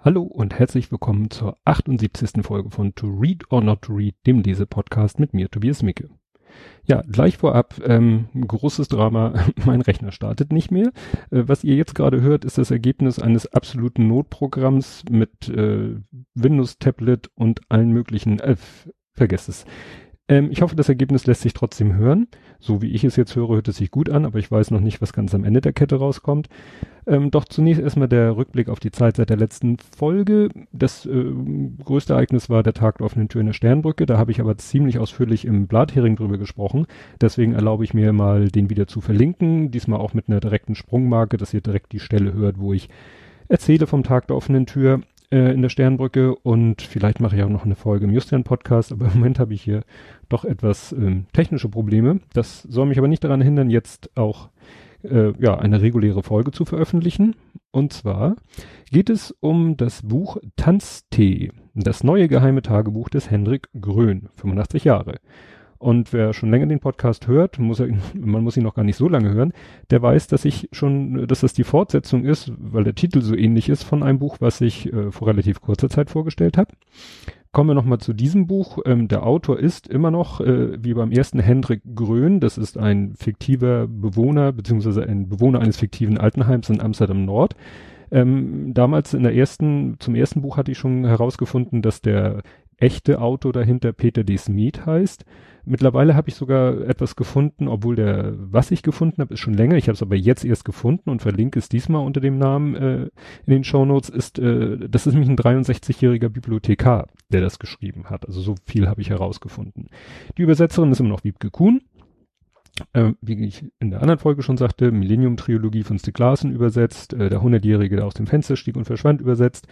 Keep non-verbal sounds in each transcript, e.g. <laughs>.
Hallo und herzlich willkommen zur 78. Folge von To Read or Not to Read, dem Lese-Podcast mit mir, Tobias Micke. Ja, gleich vorab, ähm, großes Drama, <laughs> mein Rechner startet nicht mehr. Äh, was ihr jetzt gerade hört, ist das Ergebnis eines absoluten Notprogramms mit äh, Windows-Tablet und allen möglichen, äh, vergesst es. Ähm, ich hoffe, das Ergebnis lässt sich trotzdem hören. So wie ich es jetzt höre, hört es sich gut an, aber ich weiß noch nicht, was ganz am Ende der Kette rauskommt. Ähm, doch zunächst erstmal der Rückblick auf die Zeit seit der letzten Folge. Das äh, größte Ereignis war der Tag der offenen Tür in der Sternbrücke. Da habe ich aber ziemlich ausführlich im Blathering drüber gesprochen. Deswegen erlaube ich mir mal, den wieder zu verlinken. Diesmal auch mit einer direkten Sprungmarke, dass ihr direkt die Stelle hört, wo ich erzähle vom Tag der offenen Tür äh, in der Sternbrücke und vielleicht mache ich auch noch eine Folge im Justian Podcast, aber im Moment habe ich hier doch etwas ähm, technische Probleme. Das soll mich aber nicht daran hindern, jetzt auch äh, ja eine reguläre Folge zu veröffentlichen. Und zwar geht es um das Buch Tanztee, das neue geheime Tagebuch des Hendrik Grön, 85 Jahre. Und wer schon länger den Podcast hört, muss er, <laughs> man muss ihn noch gar nicht so lange hören, der weiß, dass ich schon, dass das die Fortsetzung ist, weil der Titel so ähnlich ist von einem Buch, was ich äh, vor relativ kurzer Zeit vorgestellt habe. Kommen wir nochmal zu diesem Buch. Ähm, der Autor ist immer noch, äh, wie beim ersten, Hendrik Grön. Das ist ein fiktiver Bewohner, beziehungsweise ein Bewohner eines fiktiven Altenheims in Amsterdam Nord. Ähm, damals in der ersten, zum ersten Buch hatte ich schon herausgefunden, dass der echte Autor dahinter Peter D. Smith heißt. Mittlerweile habe ich sogar etwas gefunden, obwohl der, was ich gefunden habe, ist schon länger. Ich habe es aber jetzt erst gefunden und verlinke es diesmal unter dem Namen äh, in den Shownotes. Ist, äh, das ist nämlich ein 63-jähriger Bibliothekar, der das geschrieben hat. Also so viel habe ich herausgefunden. Die Übersetzerin ist immer noch Wiebke Kuhn. Äh, wie ich in der anderen Folge schon sagte, Millennium-Trilogie von Stieg Larsen übersetzt, äh, der Hundertjährige, der aus dem Fenster stieg und verschwand, übersetzt.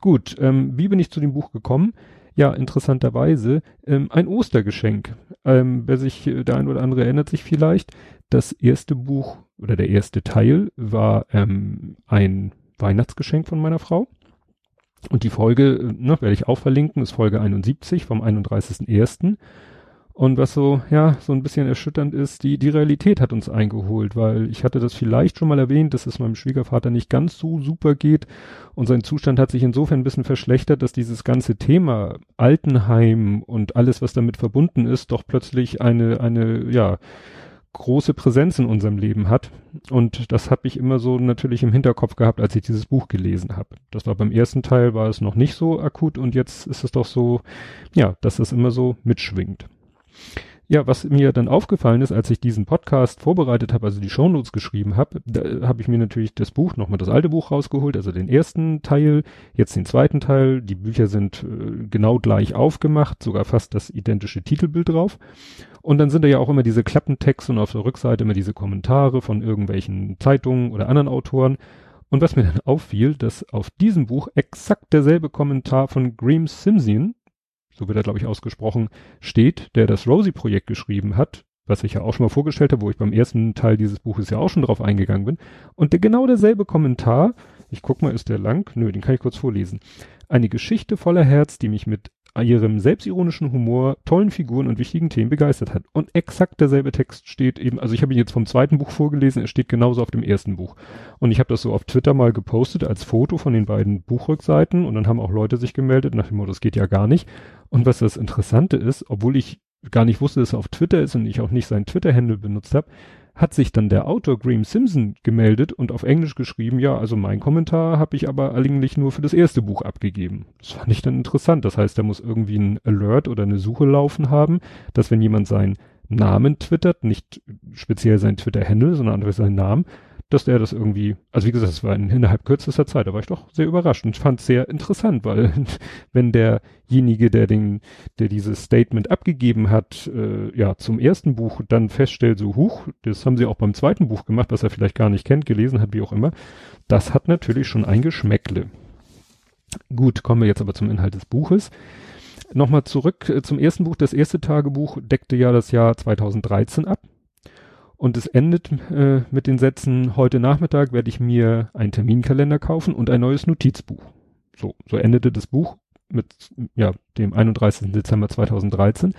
Gut, ähm, wie bin ich zu dem Buch gekommen? Ja, interessanterweise ähm, ein Ostergeschenk. Ähm, wer sich, äh, der ein oder andere erinnert sich vielleicht, das erste Buch oder der erste Teil war ähm, ein Weihnachtsgeschenk von meiner Frau. Und die Folge, äh, ne, werde ich auch verlinken, ist Folge 71 vom 31.01. Und was so, ja, so ein bisschen erschütternd ist, die, die Realität hat uns eingeholt, weil ich hatte das vielleicht schon mal erwähnt, dass es meinem Schwiegervater nicht ganz so super geht und sein Zustand hat sich insofern ein bisschen verschlechtert, dass dieses ganze Thema Altenheim und alles, was damit verbunden ist, doch plötzlich eine, eine, ja, große Präsenz in unserem Leben hat. Und das habe ich immer so natürlich im Hinterkopf gehabt, als ich dieses Buch gelesen habe. Das war beim ersten Teil war es noch nicht so akut und jetzt ist es doch so, ja, dass das immer so mitschwingt. Ja, was mir dann aufgefallen ist, als ich diesen Podcast vorbereitet habe, also die Shownotes geschrieben habe, da habe ich mir natürlich das Buch, nochmal das alte Buch rausgeholt, also den ersten Teil, jetzt den zweiten Teil. Die Bücher sind äh, genau gleich aufgemacht, sogar fast das identische Titelbild drauf. Und dann sind da ja auch immer diese Klappentexte und auf der Rückseite immer diese Kommentare von irgendwelchen Zeitungen oder anderen Autoren. Und was mir dann <laughs> auffiel, dass auf diesem Buch exakt derselbe Kommentar von Graham Simpson so wird er, glaube ich, ausgesprochen, steht, der das Rosie-Projekt geschrieben hat, was ich ja auch schon mal vorgestellt habe, wo ich beim ersten Teil dieses Buches ja auch schon drauf eingegangen bin. Und der genau derselbe Kommentar, ich guck mal, ist der lang? Nö, den kann ich kurz vorlesen. Eine Geschichte voller Herz, die mich mit ihrem selbstironischen Humor, tollen Figuren und wichtigen Themen begeistert hat. Und exakt derselbe Text steht eben, also ich habe ihn jetzt vom zweiten Buch vorgelesen, er steht genauso auf dem ersten Buch. Und ich habe das so auf Twitter mal gepostet als Foto von den beiden Buchrückseiten und dann haben auch Leute sich gemeldet nach dem Motto, das geht ja gar nicht. Und was das Interessante ist, obwohl ich gar nicht wusste, dass er auf Twitter ist und ich auch nicht seinen Twitter-Handle benutzt habe, hat sich dann der Autor Graham Simpson gemeldet und auf Englisch geschrieben, ja, also mein Kommentar habe ich aber eigentlich nur für das erste Buch abgegeben. Das fand ich dann interessant. Das heißt, da muss irgendwie ein Alert oder eine Suche laufen haben, dass wenn jemand seinen Namen twittert, nicht speziell sein Twitter-Handle, sondern einfach seinen Namen, dass der das irgendwie, also wie gesagt, es war in, innerhalb kürzester Zeit, da war ich doch sehr überrascht und fand es sehr interessant, weil <laughs> wenn derjenige, der den, der dieses Statement abgegeben hat, äh, ja, zum ersten Buch dann feststellt, so huch, das haben sie auch beim zweiten Buch gemacht, was er vielleicht gar nicht kennt, gelesen hat, wie auch immer, das hat natürlich schon ein Geschmäckle. Gut, kommen wir jetzt aber zum Inhalt des Buches. Nochmal zurück äh, zum ersten Buch. Das erste Tagebuch deckte ja das Jahr 2013 ab. Und es endet äh, mit den Sätzen, heute Nachmittag werde ich mir einen Terminkalender kaufen und ein neues Notizbuch. So, so endete das Buch mit ja, dem 31. Dezember 2013.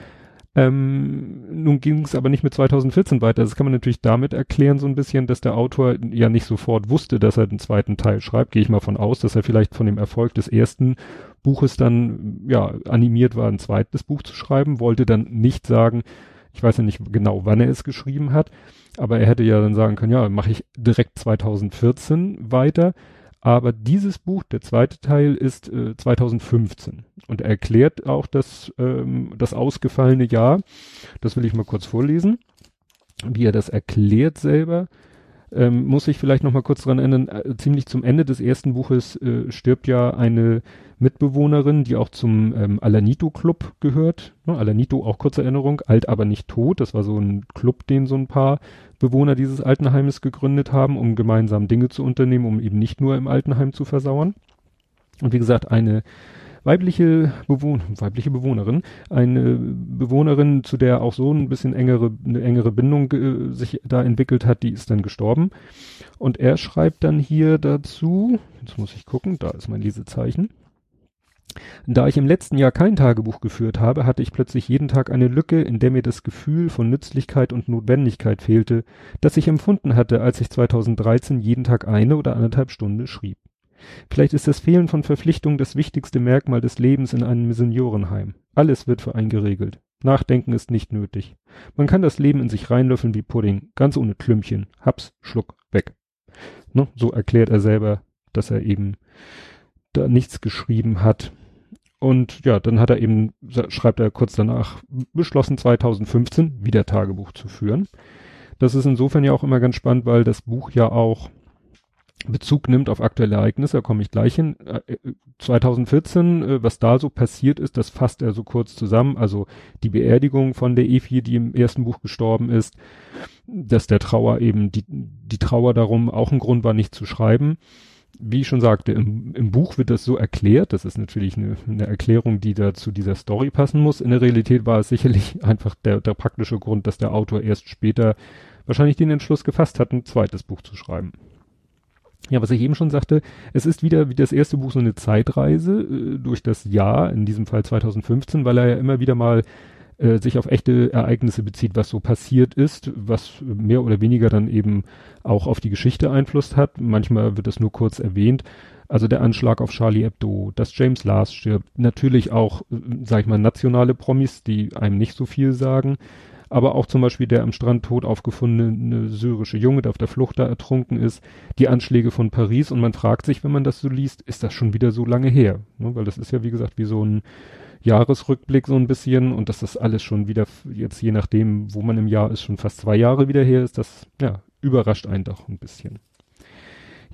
Ähm, nun ging es aber nicht mit 2014 weiter. Das kann man natürlich damit erklären, so ein bisschen, dass der Autor ja nicht sofort wusste, dass er den zweiten Teil schreibt. Gehe ich mal von aus, dass er vielleicht von dem Erfolg des ersten Buches dann ja animiert war, ein zweites Buch zu schreiben, wollte dann nicht sagen, ich weiß ja nicht genau, wann er es geschrieben hat, aber er hätte ja dann sagen können, ja, mache ich direkt 2014 weiter. Aber dieses Buch, der zweite Teil, ist äh, 2015 und er erklärt auch das, ähm, das ausgefallene Jahr. Das will ich mal kurz vorlesen, wie er das erklärt selber. Ähm, muss ich vielleicht noch mal kurz dran erinnern, äh, ziemlich zum Ende des ersten Buches äh, stirbt ja eine Mitbewohnerin, die auch zum ähm, Alanito-Club gehört. Ne, Alanito, auch kurze Erinnerung, alt aber nicht tot. Das war so ein Club, den so ein paar Bewohner dieses Altenheimes gegründet haben, um gemeinsam Dinge zu unternehmen, um eben nicht nur im Altenheim zu versauern. Und wie gesagt, eine weibliche Bewohner, weibliche Bewohnerin, eine Bewohnerin, zu der auch so ein bisschen engere, eine engere Bindung äh, sich da entwickelt hat, die ist dann gestorben. Und er schreibt dann hier dazu, jetzt muss ich gucken, da ist mein Lesezeichen. Da ich im letzten Jahr kein Tagebuch geführt habe, hatte ich plötzlich jeden Tag eine Lücke, in der mir das Gefühl von Nützlichkeit und Notwendigkeit fehlte, das ich empfunden hatte, als ich 2013 jeden Tag eine oder anderthalb Stunden schrieb. Vielleicht ist das Fehlen von Verpflichtungen das wichtigste Merkmal des Lebens in einem Seniorenheim. Alles wird für einen geregelt. Nachdenken ist nicht nötig. Man kann das Leben in sich reinlöffeln wie Pudding, ganz ohne Klümpchen. Haps, Schluck, weg. Ne? So erklärt er selber, dass er eben da nichts geschrieben hat. Und ja, dann hat er eben, schreibt er kurz danach, beschlossen 2015 wieder Tagebuch zu führen. Das ist insofern ja auch immer ganz spannend, weil das Buch ja auch Bezug nimmt auf aktuelle Ereignisse, da komme ich gleich hin. 2014, äh, äh, was da so passiert ist, das fasst er so kurz zusammen. Also die Beerdigung von der Efi, die im ersten Buch gestorben ist, dass der Trauer eben, die, die Trauer darum auch ein Grund war, nicht zu schreiben. Wie ich schon sagte, im, im Buch wird das so erklärt. Das ist natürlich eine, eine Erklärung, die da zu dieser Story passen muss. In der Realität war es sicherlich <laughs> einfach der, der praktische Grund, dass der Autor erst später wahrscheinlich den Entschluss gefasst hat, ein zweites Buch zu schreiben. Ja, was ich eben schon sagte, es ist wieder wie das erste Buch so eine Zeitreise äh, durch das Jahr, in diesem Fall 2015, weil er ja immer wieder mal äh, sich auf echte Ereignisse bezieht, was so passiert ist, was mehr oder weniger dann eben auch auf die Geschichte Einfluss hat. Manchmal wird es nur kurz erwähnt. Also der Anschlag auf Charlie Hebdo, dass James Lars stirbt, natürlich auch, äh, sag ich mal, nationale Promis, die einem nicht so viel sagen aber auch zum Beispiel der am Strand tot aufgefundene syrische Junge, der auf der Flucht da ertrunken ist, die Anschläge von Paris und man fragt sich, wenn man das so liest, ist das schon wieder so lange her? Ne? Weil das ist ja wie gesagt wie so ein Jahresrückblick so ein bisschen und dass das alles schon wieder jetzt je nachdem, wo man im Jahr ist, schon fast zwei Jahre wieder her ist, das ja überrascht einen doch ein bisschen.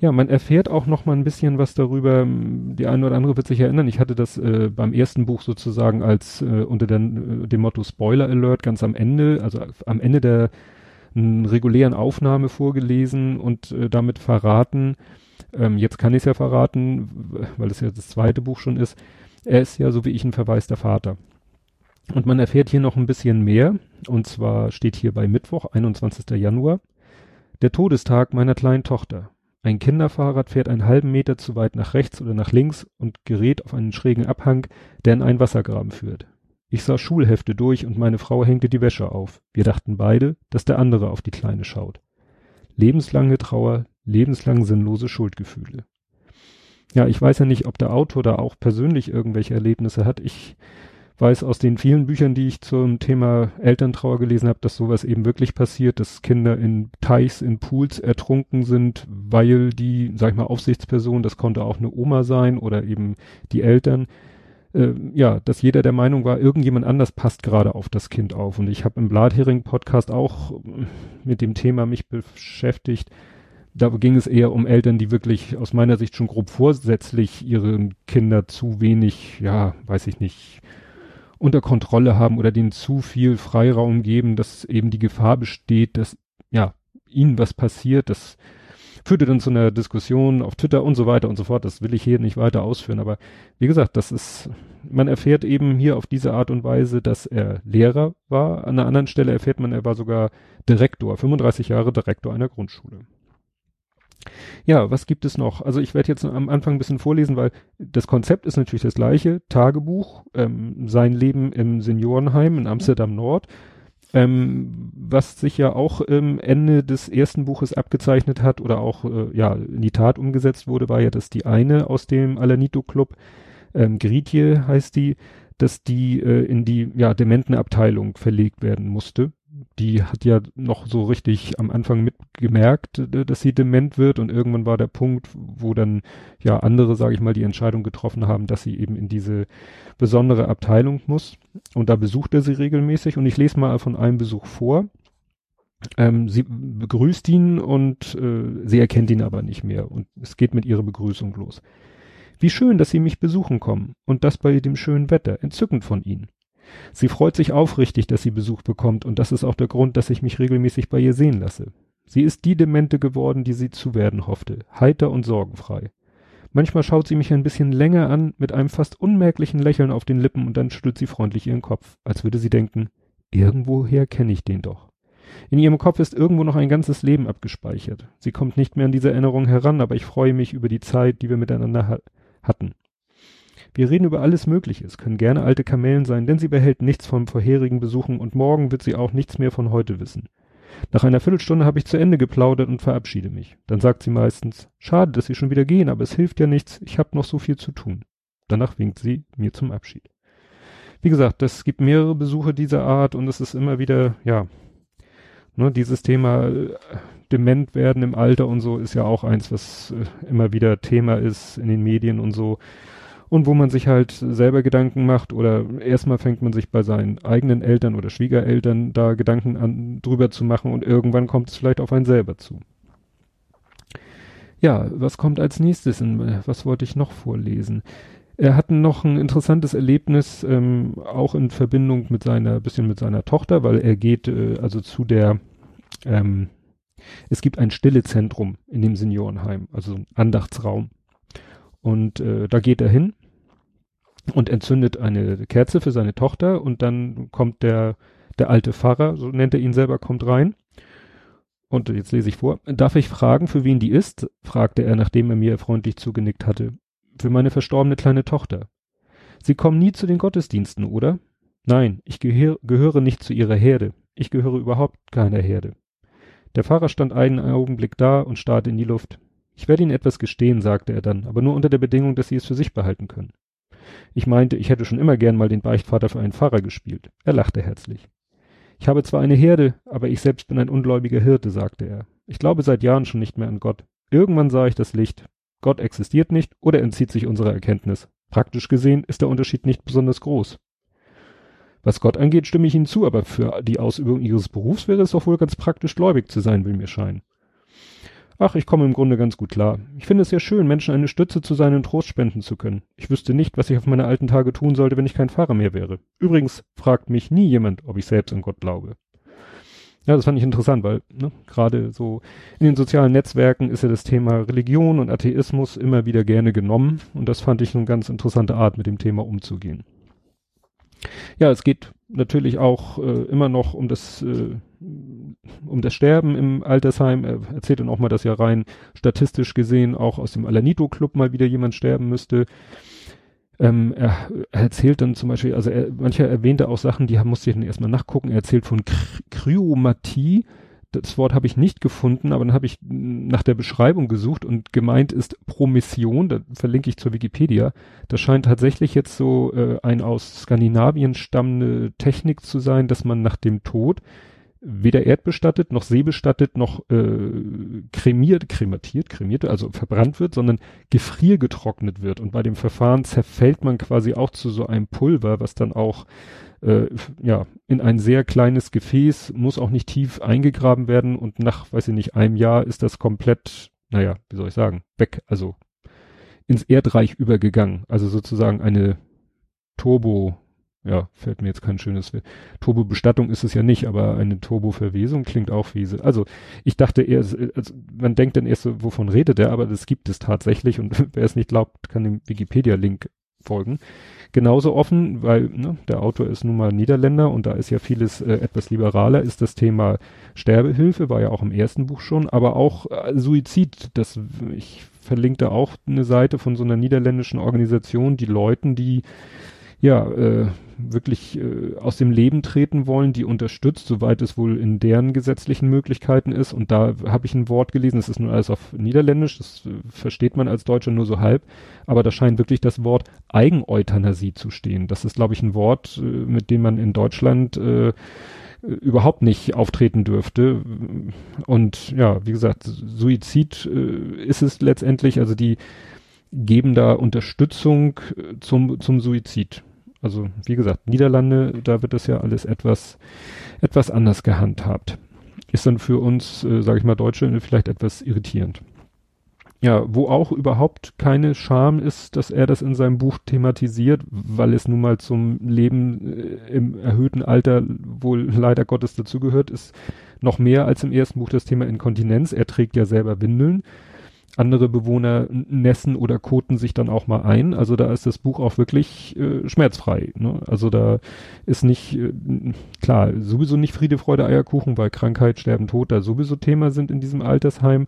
Ja, man erfährt auch noch mal ein bisschen was darüber. Die eine oder andere wird sich erinnern. Ich hatte das äh, beim ersten Buch sozusagen als äh, unter den, äh, dem Motto Spoiler Alert ganz am Ende, also am Ende der regulären Aufnahme vorgelesen und äh, damit verraten. Ähm, jetzt kann ich es ja verraten, weil es ja das zweite Buch schon ist. Er ist ja so wie ich ein verwaister Vater. Und man erfährt hier noch ein bisschen mehr. Und zwar steht hier bei Mittwoch, 21. Januar, der Todestag meiner kleinen Tochter. Ein Kinderfahrrad fährt einen halben Meter zu weit nach rechts oder nach links und gerät auf einen schrägen Abhang, der in einen Wassergraben führt. Ich sah Schulhefte durch und meine Frau hängte die Wäsche auf. Wir dachten beide, dass der andere auf die Kleine schaut. Lebenslange Trauer, lebenslang sinnlose Schuldgefühle. Ja, ich weiß ja nicht, ob der Autor da auch persönlich irgendwelche Erlebnisse hat. Ich weiß aus den vielen Büchern, die ich zum Thema Elterntrauer gelesen habe, dass sowas eben wirklich passiert, dass Kinder in Teichs, in Pools ertrunken sind, weil die, sag ich mal, Aufsichtsperson, das konnte auch eine Oma sein oder eben die Eltern, äh, ja, dass jeder der Meinung war, irgendjemand anders passt gerade auf das Kind auf. Und ich habe im Blathering-Podcast auch mit dem Thema mich beschäftigt. Da ging es eher um Eltern, die wirklich aus meiner Sicht schon grob vorsätzlich ihren Kinder zu wenig, ja, weiß ich nicht, unter Kontrolle haben oder denen zu viel Freiraum geben, dass eben die Gefahr besteht, dass ja ihnen was passiert. Das führte dann zu einer Diskussion auf Twitter und so weiter und so fort. Das will ich hier nicht weiter ausführen. Aber wie gesagt, das ist, man erfährt eben hier auf diese Art und Weise, dass er Lehrer war. An einer anderen Stelle erfährt man, er war sogar Direktor, 35 Jahre Direktor einer Grundschule. Ja, was gibt es noch? Also ich werde jetzt am Anfang ein bisschen vorlesen, weil das Konzept ist natürlich das gleiche. Tagebuch, ähm, sein Leben im Seniorenheim in Amsterdam Nord. Ähm, was sich ja auch ähm, Ende des ersten Buches abgezeichnet hat oder auch äh, ja in die Tat umgesetzt wurde, war ja, dass die eine aus dem Alanito Club, ähm, Gritje heißt die, dass die äh, in die ja Dementenabteilung verlegt werden musste die hat ja noch so richtig am Anfang mitgemerkt, dass sie dement wird und irgendwann war der Punkt, wo dann ja andere, sage ich mal, die Entscheidung getroffen haben, dass sie eben in diese besondere Abteilung muss und da besucht er sie regelmäßig und ich lese mal von einem Besuch vor. Ähm, sie begrüßt ihn und äh, sie erkennt ihn aber nicht mehr und es geht mit ihrer Begrüßung los. Wie schön, dass Sie mich besuchen kommen und das bei dem schönen Wetter, entzückend von Ihnen. Sie freut sich aufrichtig, dass sie Besuch bekommt und das ist auch der Grund, dass ich mich regelmäßig bei ihr sehen lasse. Sie ist die Demente geworden, die sie zu werden hoffte, heiter und sorgenfrei. Manchmal schaut sie mich ein bisschen länger an, mit einem fast unmerklichen Lächeln auf den Lippen und dann schüttelt sie freundlich ihren Kopf, als würde sie denken, irgendwoher kenne ich den doch. In ihrem Kopf ist irgendwo noch ein ganzes Leben abgespeichert. Sie kommt nicht mehr an diese Erinnerung heran, aber ich freue mich über die Zeit, die wir miteinander ha hatten. Wir reden über alles Mögliche. Es können gerne alte Kamellen sein, denn sie behält nichts vom vorherigen Besuchen und morgen wird sie auch nichts mehr von heute wissen. Nach einer Viertelstunde habe ich zu Ende geplaudert und verabschiede mich. Dann sagt sie meistens, schade, dass Sie schon wieder gehen, aber es hilft ja nichts, ich habe noch so viel zu tun. Danach winkt sie mir zum Abschied. Wie gesagt, es gibt mehrere Besuche dieser Art und es ist immer wieder, ja, ne, dieses Thema äh, dement werden im Alter und so ist ja auch eins, was äh, immer wieder Thema ist in den Medien und so und wo man sich halt selber Gedanken macht oder erstmal fängt man sich bei seinen eigenen Eltern oder Schwiegereltern da Gedanken an, drüber zu machen und irgendwann kommt es vielleicht auf einen selber zu. Ja, was kommt als nächstes? In, was wollte ich noch vorlesen? Er hat noch ein interessantes Erlebnis, ähm, auch in Verbindung mit seiner, bisschen mit seiner Tochter, weil er geht äh, also zu der, ähm, es gibt ein Stillezentrum in dem Seniorenheim, also ein Andachtsraum. Und äh, da geht er hin und entzündet eine Kerze für seine Tochter und dann kommt der, der alte Pfarrer, so nennt er ihn selber, kommt rein. Und jetzt lese ich vor. Darf ich fragen, für wen die ist? fragte er, nachdem er mir freundlich zugenickt hatte. Für meine verstorbene kleine Tochter. Sie kommen nie zu den Gottesdiensten, oder? Nein, ich gehör, gehöre nicht zu ihrer Herde. Ich gehöre überhaupt keiner Herde. Der Pfarrer stand einen Augenblick da und starrte in die Luft. Ich werde Ihnen etwas gestehen, sagte er dann, aber nur unter der Bedingung, dass Sie es für sich behalten können. Ich meinte, ich hätte schon immer gern mal den Beichtvater für einen Pfarrer gespielt. Er lachte herzlich. Ich habe zwar eine Herde, aber ich selbst bin ein ungläubiger Hirte, sagte er. Ich glaube seit Jahren schon nicht mehr an Gott. Irgendwann sah ich das Licht. Gott existiert nicht oder entzieht sich unserer Erkenntnis. Praktisch gesehen ist der Unterschied nicht besonders groß. Was Gott angeht, stimme ich Ihnen zu, aber für die Ausübung Ihres Berufs wäre es doch wohl ganz praktisch gläubig zu sein, will mir scheinen. Ach, ich komme im Grunde ganz gut klar. Ich finde es sehr schön, Menschen eine Stütze zu sein und Trost spenden zu können. Ich wüsste nicht, was ich auf meine alten Tage tun sollte, wenn ich kein Fahrer mehr wäre. Übrigens fragt mich nie jemand, ob ich selbst an Gott glaube. Ja, das fand ich interessant, weil ne, gerade so in den sozialen Netzwerken ist ja das Thema Religion und Atheismus immer wieder gerne genommen und das fand ich eine ganz interessante Art, mit dem Thema umzugehen. Ja, es geht natürlich auch äh, immer noch um das äh, um das Sterben im Altersheim. Er erzählt dann auch mal, dass ja rein statistisch gesehen auch aus dem Alanito Club mal wieder jemand sterben müsste. Ähm, er, er, erzählt dann zum Beispiel, also er, mancher erwähnte auch Sachen, die musste ich dann erstmal nachgucken. Er erzählt von Kryomatie das Wort habe ich nicht gefunden, aber dann habe ich nach der Beschreibung gesucht und gemeint ist Promission, da verlinke ich zur Wikipedia. Das scheint tatsächlich jetzt so äh, ein aus Skandinavien stammende Technik zu sein, dass man nach dem Tod weder erdbestattet, noch seebestattet, noch äh, kremiert, krematiert, kremiert, also verbrannt wird, sondern gefriergetrocknet wird. Und bei dem Verfahren zerfällt man quasi auch zu so einem Pulver, was dann auch äh, ja, in ein sehr kleines Gefäß, muss auch nicht tief eingegraben werden und nach, weiß ich nicht, einem Jahr ist das komplett, naja, wie soll ich sagen, weg, also ins Erdreich übergegangen. Also sozusagen eine Turbo, ja, fällt mir jetzt kein schönes Turbo-Bestattung ist es ja nicht, aber eine Turbo-Verwesung klingt auch wie. Also ich dachte eher, also man denkt dann erst so, wovon redet er, aber das gibt es tatsächlich und <laughs> wer es nicht glaubt, kann den Wikipedia-Link Folgen. Genauso offen, weil ne, der Autor ist nun mal Niederländer und da ist ja vieles äh, etwas liberaler, ist das Thema Sterbehilfe, war ja auch im ersten Buch schon, aber auch äh, Suizid, das ich verlinkte auch eine Seite von so einer niederländischen Organisation, die Leuten, die ja äh, wirklich äh, aus dem Leben treten wollen, die unterstützt, soweit es wohl in deren gesetzlichen Möglichkeiten ist. Und da habe ich ein Wort gelesen, das ist nur alles auf Niederländisch, das äh, versteht man als Deutscher nur so halb, aber da scheint wirklich das Wort Eigeneuthanasie zu stehen. Das ist, glaube ich, ein Wort, äh, mit dem man in Deutschland äh, überhaupt nicht auftreten dürfte. Und ja, wie gesagt, Suizid äh, ist es letztendlich, also die geben da Unterstützung äh, zum, zum Suizid. Also wie gesagt, Niederlande, da wird das ja alles etwas, etwas anders gehandhabt. Ist dann für uns, äh, sage ich mal, Deutsche vielleicht etwas irritierend. Ja, wo auch überhaupt keine Scham ist, dass er das in seinem Buch thematisiert, weil es nun mal zum Leben äh, im erhöhten Alter wohl leider Gottes dazugehört, ist noch mehr als im ersten Buch das Thema Inkontinenz. Er trägt ja selber Windeln andere Bewohner nässen oder koten sich dann auch mal ein. Also da ist das Buch auch wirklich äh, schmerzfrei. Ne? Also da ist nicht, äh, klar, sowieso nicht Friede, Freude, Eierkuchen, weil Krankheit, Sterben, Tod da sowieso Thema sind in diesem Altersheim.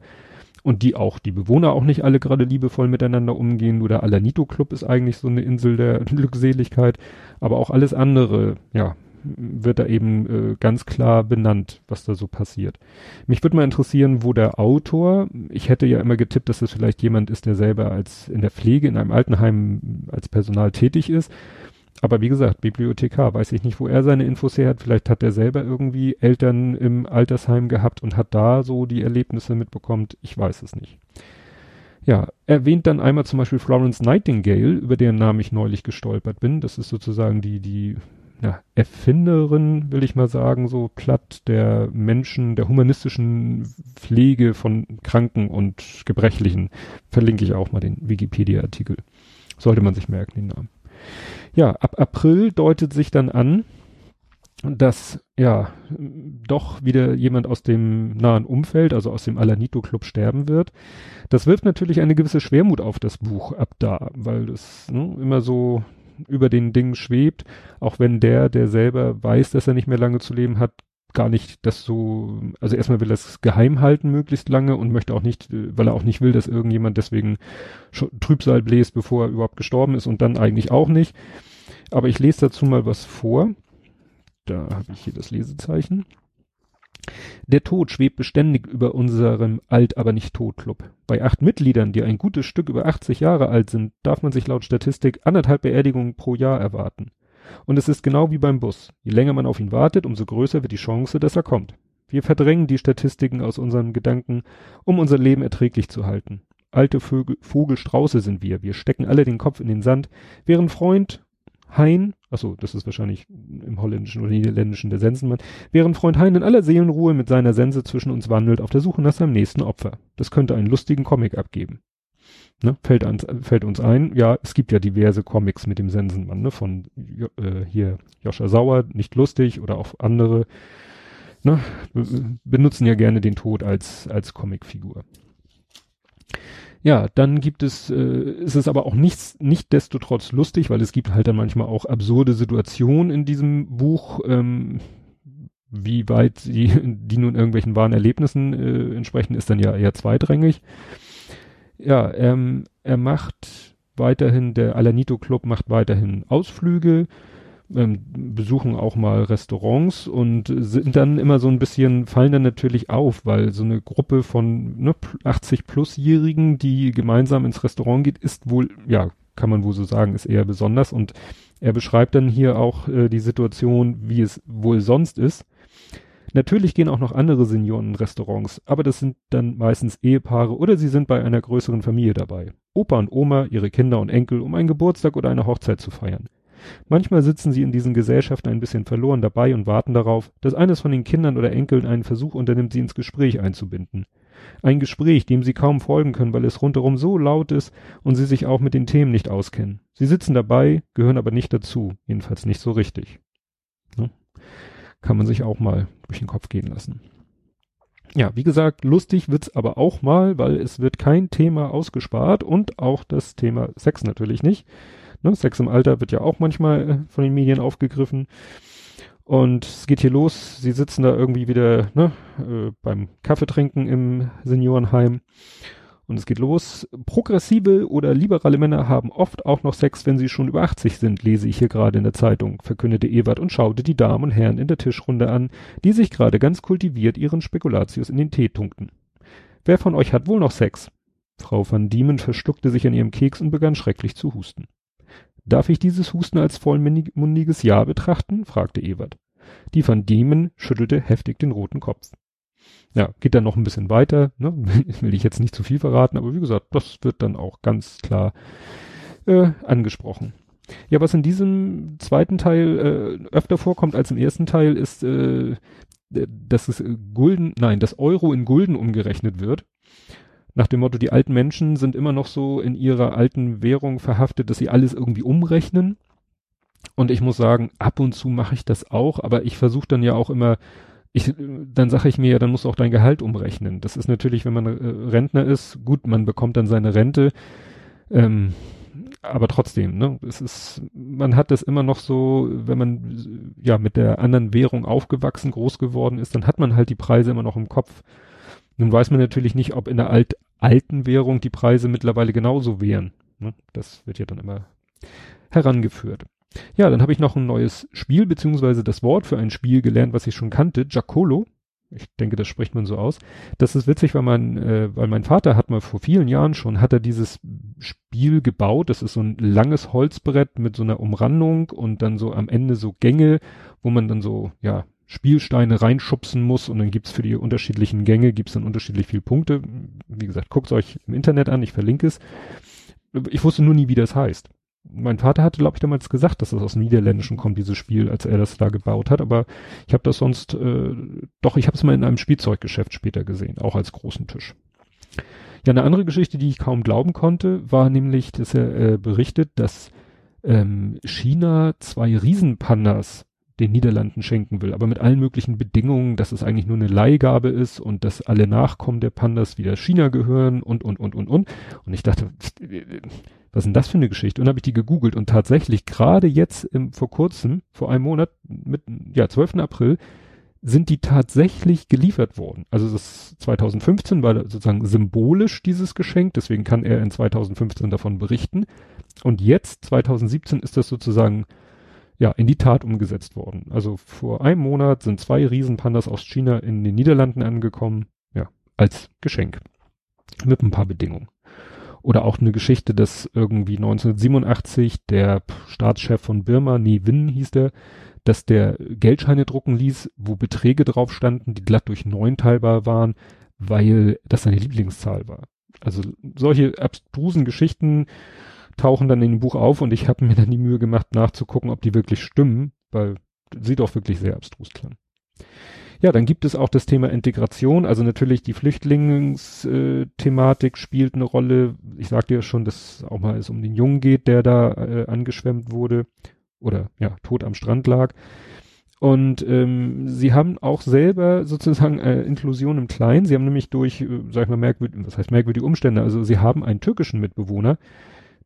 Und die auch, die Bewohner auch nicht alle gerade liebevoll miteinander umgehen. Nur der Alanito Club ist eigentlich so eine Insel der <laughs> Glückseligkeit. Aber auch alles andere, ja, wird da eben äh, ganz klar benannt, was da so passiert. Mich würde mal interessieren, wo der Autor, ich hätte ja immer getippt, dass es vielleicht jemand ist, der selber als in der Pflege in einem Altenheim als Personal tätig ist. Aber wie gesagt, Bibliothekar, weiß ich nicht, wo er seine Infos her hat. Vielleicht hat er selber irgendwie Eltern im Altersheim gehabt und hat da so die Erlebnisse mitbekommen. Ich weiß es nicht. Ja, erwähnt dann einmal zum Beispiel Florence Nightingale, über deren Namen ich neulich gestolpert bin. Das ist sozusagen die, die ja, Erfinderin, will ich mal sagen, so platt der Menschen, der humanistischen Pflege von Kranken und Gebrechlichen. Verlinke ich auch mal den Wikipedia-Artikel. Sollte man sich merken, den Namen. Ja, ab April deutet sich dann an, dass ja doch wieder jemand aus dem nahen Umfeld, also aus dem Alanito Club sterben wird. Das wirft natürlich eine gewisse Schwermut auf das Buch ab da, weil das ne, immer so über den Dingen schwebt, auch wenn der, der selber weiß, dass er nicht mehr lange zu leben hat, gar nicht das so, also erstmal will er es geheim halten möglichst lange und möchte auch nicht, weil er auch nicht will, dass irgendjemand deswegen Trübsal bläst, bevor er überhaupt gestorben ist und dann eigentlich auch nicht. Aber ich lese dazu mal was vor. Da habe ich hier das Lesezeichen. Der Tod schwebt beständig über unserem Alt aber nicht tot Club. Bei acht Mitgliedern, die ein gutes Stück über 80 Jahre alt sind, darf man sich laut Statistik anderthalb Beerdigungen pro Jahr erwarten. Und es ist genau wie beim Bus. Je länger man auf ihn wartet, umso größer wird die Chance, dass er kommt. Wir verdrängen die Statistiken aus unseren Gedanken, um unser Leben erträglich zu halten. Alte Vögel, Vogelstrauße sind wir. Wir stecken alle den Kopf in den Sand, während Freund Hein, achso, das ist wahrscheinlich im Holländischen oder Niederländischen der Sensenmann, während Freund Hein in aller Seelenruhe mit seiner Sense zwischen uns wandelt, auf der Suche nach seinem nächsten Opfer. Das könnte einen lustigen Comic abgeben. Ne? Fällt, ans, fällt uns ein, ja, es gibt ja diverse Comics mit dem Sensenmann, ne? von äh, hier Joscha Sauer, nicht lustig, oder auch andere, ne? benutzen ja gerne den Tod als, als Comicfigur. Ja, dann gibt es, äh, ist es aber auch nichts, nicht desto trotz lustig, weil es gibt halt dann manchmal auch absurde Situationen in diesem Buch, ähm, wie weit sie, die nun irgendwelchen wahren Erlebnissen äh, entsprechen, ist dann ja eher zweitrangig. Ja, ähm, er macht weiterhin, der Alanito Club macht weiterhin Ausflüge, ähm, besuchen auch mal Restaurants und sind dann immer so ein bisschen, fallen dann natürlich auf, weil so eine Gruppe von ne, 80 plusjährigen, die gemeinsam ins Restaurant geht, ist wohl, ja, kann man wohl so sagen, ist eher besonders und er beschreibt dann hier auch äh, die Situation, wie es wohl sonst ist. Natürlich gehen auch noch andere Senioren in Restaurants, aber das sind dann meistens Ehepaare oder sie sind bei einer größeren Familie dabei. Opa und Oma, ihre Kinder und Enkel, um einen Geburtstag oder eine Hochzeit zu feiern. Manchmal sitzen sie in diesen Gesellschaften ein bisschen verloren dabei und warten darauf, dass eines von den Kindern oder Enkeln einen Versuch unternimmt, sie ins Gespräch einzubinden. Ein Gespräch, dem sie kaum folgen können, weil es rundherum so laut ist und sie sich auch mit den Themen nicht auskennen. Sie sitzen dabei, gehören aber nicht dazu, jedenfalls nicht so richtig. Ne? Kann man sich auch mal durch den Kopf gehen lassen. Ja, wie gesagt, lustig wird's aber auch mal, weil es wird kein Thema ausgespart und auch das Thema Sex natürlich nicht. Ne? Sex im Alter wird ja auch manchmal äh, von den Medien aufgegriffen. Und es geht hier los. Sie sitzen da irgendwie wieder ne, äh, beim Kaffeetrinken im Seniorenheim. Und es geht los. Progressive oder liberale Männer haben oft auch noch Sex, wenn sie schon über 80 sind, lese ich hier gerade in der Zeitung, verkündete Ewert und schaute die Damen und Herren in der Tischrunde an, die sich gerade ganz kultiviert ihren Spekulatius in den Tee tunkten. Wer von euch hat wohl noch Sex? Frau van Diemen verschluckte sich an ihrem Keks und begann schrecklich zu husten. Darf ich dieses Husten als vollmundiges Ja betrachten? fragte Ewert. Die van Diemen schüttelte heftig den roten Kopf. Ja, geht dann noch ein bisschen weiter, ne? <laughs> will ich jetzt nicht zu viel verraten, aber wie gesagt, das wird dann auch ganz klar äh, angesprochen. Ja, was in diesem zweiten Teil äh, öfter vorkommt als im ersten Teil, ist, äh, dass es Gulden, nein, das Euro in Gulden umgerechnet wird. Nach dem Motto, die alten Menschen sind immer noch so in ihrer alten Währung verhaftet, dass sie alles irgendwie umrechnen. Und ich muss sagen, ab und zu mache ich das auch, aber ich versuche dann ja auch immer ich, dann sage ich mir ja, dann musst du auch dein Gehalt umrechnen. Das ist natürlich, wenn man äh, Rentner ist, gut, man bekommt dann seine Rente, ähm, aber trotzdem, ne, es ist, man hat das immer noch so, wenn man ja mit der anderen Währung aufgewachsen, groß geworden ist, dann hat man halt die Preise immer noch im Kopf. Nun weiß man natürlich nicht, ob in der alt, alten Währung die Preise mittlerweile genauso wären. Ne? Das wird ja dann immer herangeführt. Ja, dann habe ich noch ein neues Spiel, beziehungsweise das Wort für ein Spiel gelernt, was ich schon kannte, Giacolo. Ich denke, das spricht man so aus. Das ist witzig, weil mein, äh, weil mein Vater hat mal vor vielen Jahren schon, hat er dieses Spiel gebaut. Das ist so ein langes Holzbrett mit so einer Umrandung und dann so am Ende so Gänge, wo man dann so, ja, Spielsteine reinschubsen muss und dann gibt's für die unterschiedlichen Gänge, gibt's dann unterschiedlich viele Punkte. Wie gesagt, guckt's euch im Internet an, ich verlinke es. Ich wusste nur nie, wie das heißt mein Vater hatte, glaube ich, damals gesagt, dass das aus dem Niederländischen kommt, dieses Spiel, als er das da gebaut hat. Aber ich habe das sonst, äh, doch, ich habe es mal in einem Spielzeuggeschäft später gesehen, auch als großen Tisch. Ja, eine andere Geschichte, die ich kaum glauben konnte, war nämlich, dass er äh, berichtet, dass ähm, China zwei Riesenpandas den Niederlanden schenken will, aber mit allen möglichen Bedingungen, dass es eigentlich nur eine Leihgabe ist und dass alle Nachkommen der Pandas wieder China gehören und, und, und, und, und. Und ich dachte, was ist denn das für eine Geschichte? Und habe ich die gegoogelt und tatsächlich gerade jetzt im, vor kurzem, vor einem Monat, mit, ja, 12. April, sind die tatsächlich geliefert worden. Also das 2015 war sozusagen symbolisch dieses Geschenk, deswegen kann er in 2015 davon berichten. Und jetzt, 2017, ist das sozusagen ja in die Tat umgesetzt worden. Also vor einem Monat sind zwei Riesenpandas aus China in den Niederlanden angekommen, ja, als Geschenk. Mit ein paar Bedingungen. Oder auch eine Geschichte, dass irgendwie 1987 der Staatschef von Birma, Ni Win hieß der, dass der Geldscheine drucken ließ, wo Beträge drauf standen, die glatt durch neun teilbar waren, weil das seine Lieblingszahl war. Also solche abstrusen Geschichten tauchen dann in dem Buch auf und ich habe mir dann die Mühe gemacht nachzugucken, ob die wirklich stimmen, weil sieht auch wirklich sehr abstrus klang. Ja, dann gibt es auch das Thema Integration. Also natürlich die Flüchtlingsthematik spielt eine Rolle. Ich sagte ja schon, dass auch mal es um den Jungen geht, der da äh, angeschwemmt wurde oder ja, tot am Strand lag. Und ähm, sie haben auch selber sozusagen äh, Inklusion im Kleinen. Sie haben nämlich durch, äh, sag ich mal, merkwürdige, was heißt merkwürdige Umstände, also sie haben einen türkischen Mitbewohner,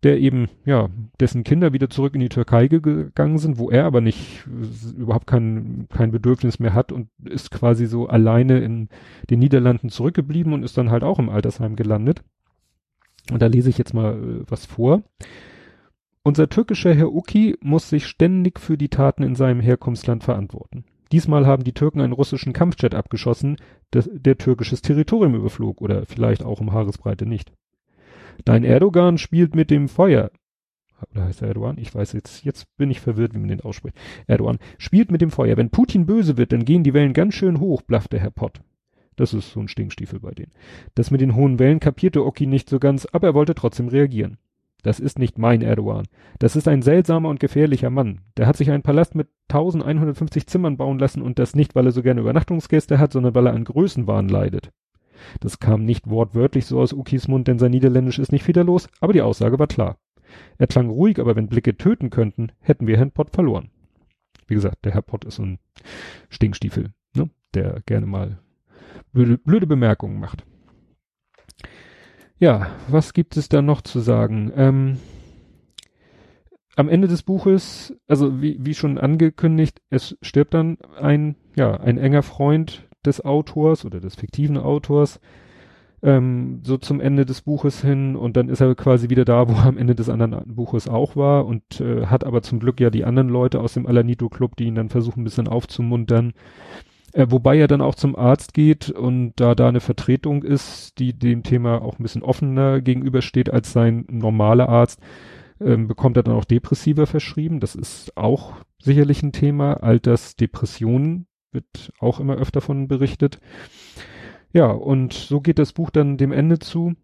der eben, ja, dessen Kinder wieder zurück in die Türkei gegangen sind, wo er aber nicht, überhaupt kein, kein Bedürfnis mehr hat und ist quasi so alleine in den Niederlanden zurückgeblieben und ist dann halt auch im Altersheim gelandet. Und da lese ich jetzt mal äh, was vor. Unser türkischer Herr Uki muss sich ständig für die Taten in seinem Herkunftsland verantworten. Diesmal haben die Türken einen russischen Kampfjet abgeschossen, der, der türkisches Territorium überflog oder vielleicht auch um Haaresbreite nicht. Dein Erdogan spielt mit dem Feuer. Oder heißt er Erdogan? Ich weiß jetzt, jetzt bin ich verwirrt, wie man den ausspricht. Erdogan spielt mit dem Feuer. Wenn Putin böse wird, dann gehen die Wellen ganz schön hoch, blaffte Herr Pott. Das ist so ein Stinkstiefel bei denen. Das mit den hohen Wellen kapierte Oki nicht so ganz, aber er wollte trotzdem reagieren. Das ist nicht mein Erdogan. Das ist ein seltsamer und gefährlicher Mann. Der hat sich einen Palast mit 1150 Zimmern bauen lassen und das nicht, weil er so gerne Übernachtungsgäste hat, sondern weil er an Größenwahn leidet. Das kam nicht wortwörtlich so aus Ukis Mund, denn sein Niederländisch ist nicht federlos, aber die Aussage war klar. Er klang ruhig, aber wenn Blicke töten könnten, hätten wir Herrn Pott verloren. Wie gesagt, der Herr Pott ist so ein Stinkstiefel, ne? der gerne mal blöde, blöde Bemerkungen macht. Ja, was gibt es da noch zu sagen? Ähm, am Ende des Buches, also wie, wie schon angekündigt, es stirbt dann ein, ja, ein enger Freund des Autors oder des fiktiven Autors, ähm, so zum Ende des Buches hin und dann ist er quasi wieder da, <laughs> wo er am Ende des anderen Buches auch war und äh, hat aber zum Glück ja die anderen Leute aus dem Alanito Club, die ihn dann versuchen ein bisschen aufzumuntern. Äh, wobei er dann auch zum Arzt geht und da da eine Vertretung ist, die dem Thema auch ein bisschen offener gegenübersteht als sein normaler Arzt, ähm, bekommt er dann auch Depressiva verschrieben. Das ist auch sicherlich ein Thema. Altersdepressionen wird auch immer öfter von berichtet. Ja, und so geht das Buch dann dem Ende zu.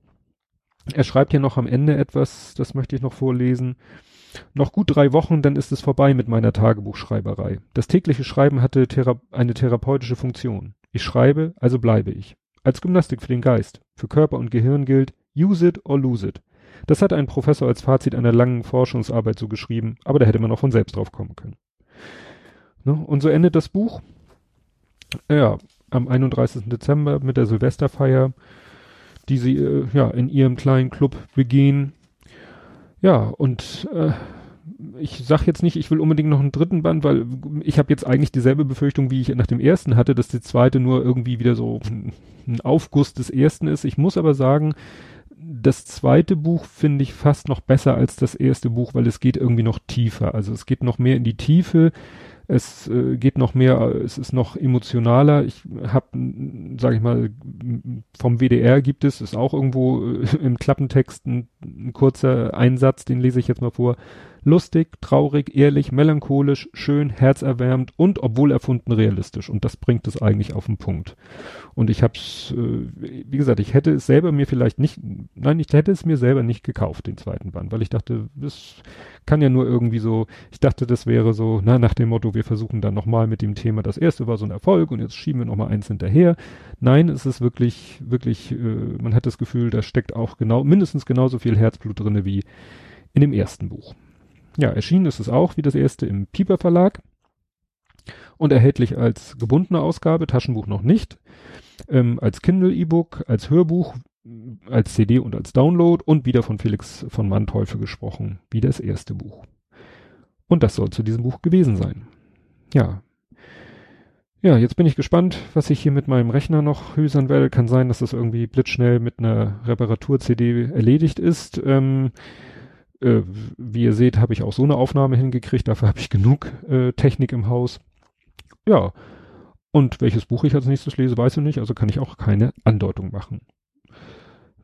Er schreibt hier noch am Ende etwas, das möchte ich noch vorlesen. Noch gut drei Wochen, dann ist es vorbei mit meiner Tagebuchschreiberei. Das tägliche Schreiben hatte Thera eine therapeutische Funktion. Ich schreibe, also bleibe ich. Als Gymnastik für den Geist. Für Körper und Gehirn gilt, use it or lose it. Das hat ein Professor als Fazit einer langen Forschungsarbeit so geschrieben, aber da hätte man auch von selbst drauf kommen können. Ne? Und so endet das Buch. Ja, am 31. Dezember mit der Silvesterfeier, die sie äh, ja in ihrem kleinen Club begehen. Ja, und äh, ich sag jetzt nicht, ich will unbedingt noch einen dritten Band, weil ich habe jetzt eigentlich dieselbe Befürchtung, wie ich nach dem ersten hatte, dass die zweite nur irgendwie wieder so ein Aufguss des ersten ist. Ich muss aber sagen, das zweite Buch finde ich fast noch besser als das erste Buch, weil es geht irgendwie noch tiefer. Also es geht noch mehr in die Tiefe. Es äh, geht noch mehr, es ist noch emotionaler. Ich habe, sage ich mal, vom WDR gibt es, ist auch irgendwo äh, <laughs> im Klappentext ein, ein kurzer Einsatz, den lese ich jetzt mal vor. Lustig, traurig, ehrlich, melancholisch, schön, herzerwärmend und obwohl erfunden realistisch. Und das bringt es eigentlich auf den Punkt. Und ich habe es, äh, wie gesagt, ich hätte es selber mir vielleicht nicht, nein, ich hätte es mir selber nicht gekauft, den zweiten Band, weil ich dachte, das kann ja nur irgendwie so, ich dachte, das wäre so, na, nach dem Motto, wir versuchen dann nochmal mit dem Thema, das erste war so ein Erfolg und jetzt schieben wir nochmal eins hinterher. Nein, es ist wirklich, wirklich, äh, man hat das Gefühl, da steckt auch genau, mindestens genauso viel Herzblut drinne wie in dem ersten Buch. Ja, erschienen ist es auch wie das erste im Pieper Verlag und erhältlich als gebundene Ausgabe, Taschenbuch noch nicht, ähm, als Kindle E-Book, als Hörbuch, als CD und als Download und wieder von Felix von Manteuffel gesprochen, wie das erste Buch. Und das soll zu diesem Buch gewesen sein. Ja. Ja, jetzt bin ich gespannt, was ich hier mit meinem Rechner noch hösern werde. Kann sein, dass das irgendwie blitzschnell mit einer Reparatur-CD erledigt ist. Ähm, äh, wie ihr seht, habe ich auch so eine Aufnahme hingekriegt. Dafür habe ich genug äh, Technik im Haus. Ja. Und welches Buch ich als nächstes lese, weiß ich nicht. Also kann ich auch keine Andeutung machen.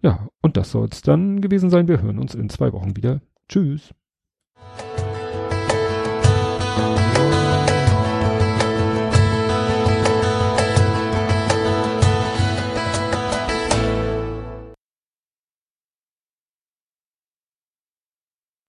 Ja, und das soll es dann gewesen sein. Wir hören uns in zwei Wochen wieder. Tschüss.